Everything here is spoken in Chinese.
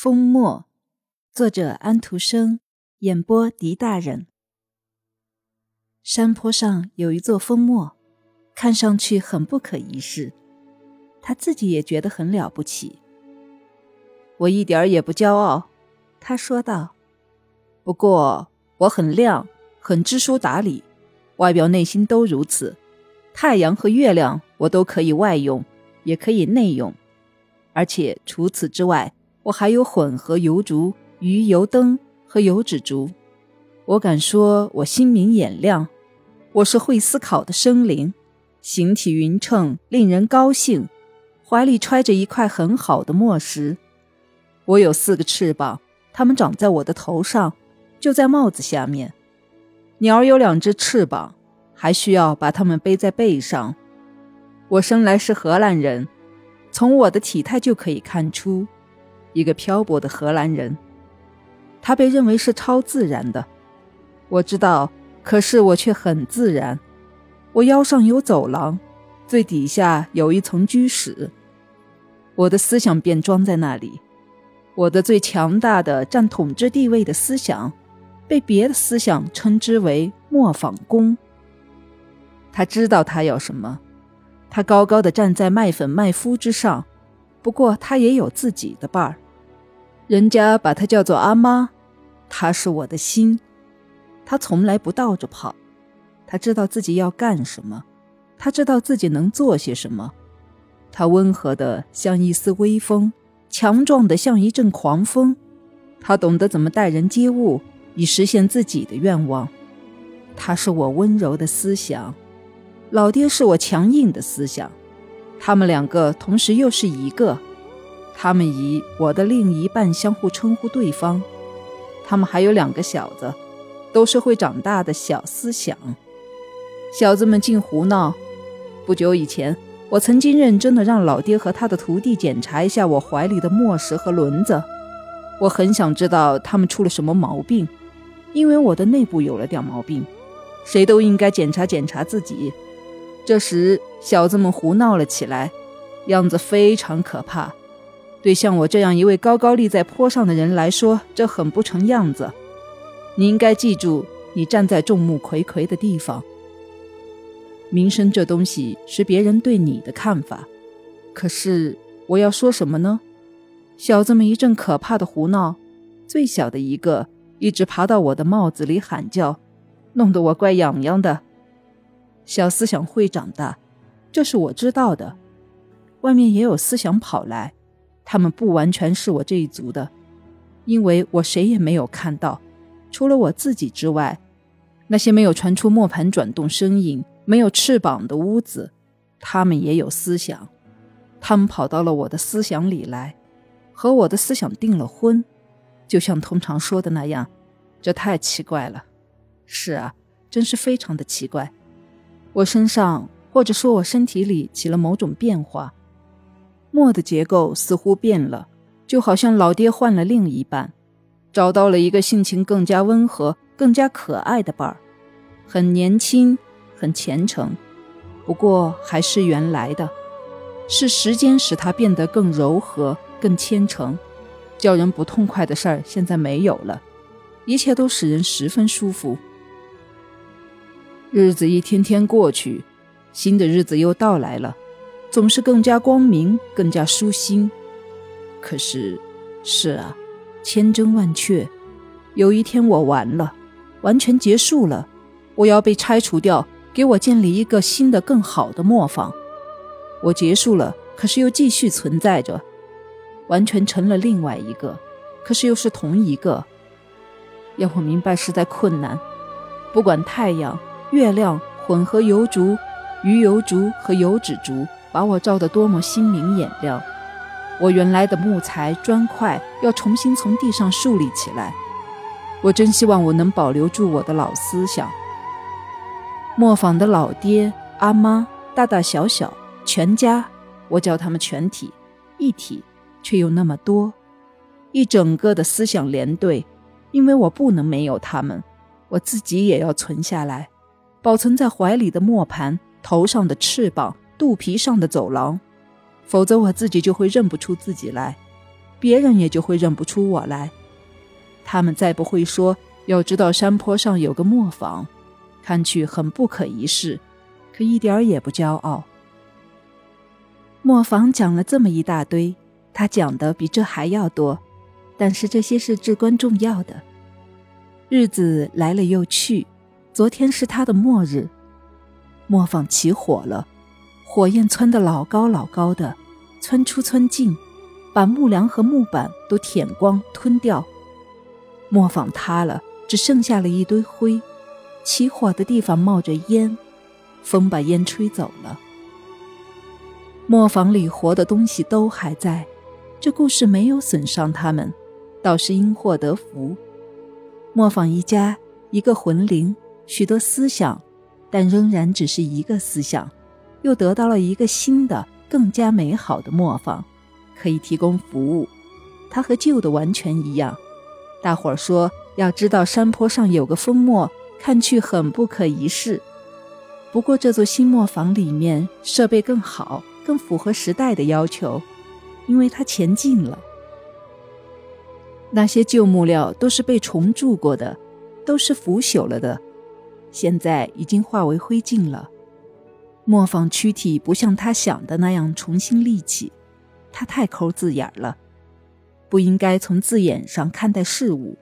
风墨，作者安徒生，演播狄大人。山坡上有一座风墨，看上去很不可一世，他自己也觉得很了不起。我一点儿也不骄傲，他说道。不过我很亮，很知书达理，外表内心都如此。太阳和月亮我都可以外用，也可以内用，而且除此之外。我还有混合油烛、鱼油灯和油纸烛。我敢说，我心明眼亮。我是会思考的生灵，形体匀称，令人高兴。怀里揣着一块很好的墨石。我有四个翅膀，它们长在我的头上，就在帽子下面。鸟儿有两只翅膀，还需要把它们背在背上。我生来是荷兰人，从我的体态就可以看出。一个漂泊的荷兰人，他被认为是超自然的。我知道，可是我却很自然。我腰上有走廊，最底下有一层居室。我的思想便装在那里。我的最强大的、占统治地位的思想，被别的思想称之为磨坊工。他知道他要什么，他高高的站在麦粉麦麸之上。不过他也有自己的伴儿，人家把他叫做阿妈，他是我的心，他从来不倒着跑，他知道自己要干什么，他知道自己能做些什么，他温和的像一丝微风，强壮的像一阵狂风，他懂得怎么待人接物，以实现自己的愿望，他是我温柔的思想，老爹是我强硬的思想。他们两个同时又是一个，他们以我的另一半相互称呼对方。他们还有两个小子，都是会长大的小思想。小子们竟胡闹。不久以前，我曾经认真的让老爹和他的徒弟检查一下我怀里的墨石和轮子。我很想知道他们出了什么毛病，因为我的内部有了点毛病。谁都应该检查检查自己。这时，小子们胡闹了起来，样子非常可怕。对像我这样一位高高立在坡上的人来说，这很不成样子。你应该记住，你站在众目睽睽的地方。名声这东西是别人对你的看法。可是我要说什么呢？小子们一阵可怕的胡闹，最小的一个一直爬到我的帽子里喊叫，弄得我怪痒痒的。小思想会长大，这是我知道的。外面也有思想跑来，他们不完全是我这一族的，因为我谁也没有看到，除了我自己之外，那些没有传出磨盘转动声音、没有翅膀的屋子，他们也有思想。他们跑到了我的思想里来，和我的思想订了婚，就像通常说的那样。这太奇怪了。是啊，真是非常的奇怪。我身上，或者说我身体里起了某种变化，墨的结构似乎变了，就好像老爹换了另一半，找到了一个性情更加温和、更加可爱的伴儿，很年轻，很虔诚，不过还是原来的，是时间使他变得更柔和、更虔诚，叫人不痛快的事儿现在没有了，一切都使人十分舒服。日子一天天过去，新的日子又到来了，总是更加光明，更加舒心。可是，是啊，千真万确，有一天我完了，完全结束了，我要被拆除掉，给我建立一个新的、更好的磨坊。我结束了，可是又继续存在着，完全成了另外一个，可是又是同一个。要我明白实在困难，不管太阳。月亮混合油烛、鱼油烛和油纸烛，把我照得多么心明眼亮。我原来的木材砖块要重新从地上树立起来。我真希望我能保留住我的老思想。磨坊的老爹、阿妈、大大小小全家，我叫他们全体一体，却又那么多，一整个的思想连队。因为我不能没有他们，我自己也要存下来。保存在怀里的磨盘，头上的翅膀，肚皮上的走廊，否则我自己就会认不出自己来。别人也就会认不出我来。他们再不会说要知道山坡上有个磨坊，看去很不可一世，可一点儿也不骄傲。磨坊讲了这么一大堆，他讲的比这还要多，但是这些是至关重要的。日子来了又去，昨天是他的末日。磨坊起火了，火焰蹿得老高老高的，蹿出蹿进，把木梁和木板都舔光吞掉。磨坊塌了，只剩下了一堆灰。起火的地方冒着烟，风把烟吹走了。磨坊里活的东西都还在，这故事没有损伤他们，倒是因祸得福。磨坊一家，一个魂灵，许多思想。但仍然只是一个思想，又得到了一个新的、更加美好的磨坊，可以提供服务。它和旧的完全一样。大伙儿说，要知道山坡上有个风磨，看去很不可一世。不过这座新磨坊里面设备更好，更符合时代的要求，因为它前进了。那些旧木料都是被重铸过的，都是腐朽了的。现在已经化为灰烬了。磨坊躯体不像他想的那样重新立起，他太抠字眼了，不应该从字眼上看待事物。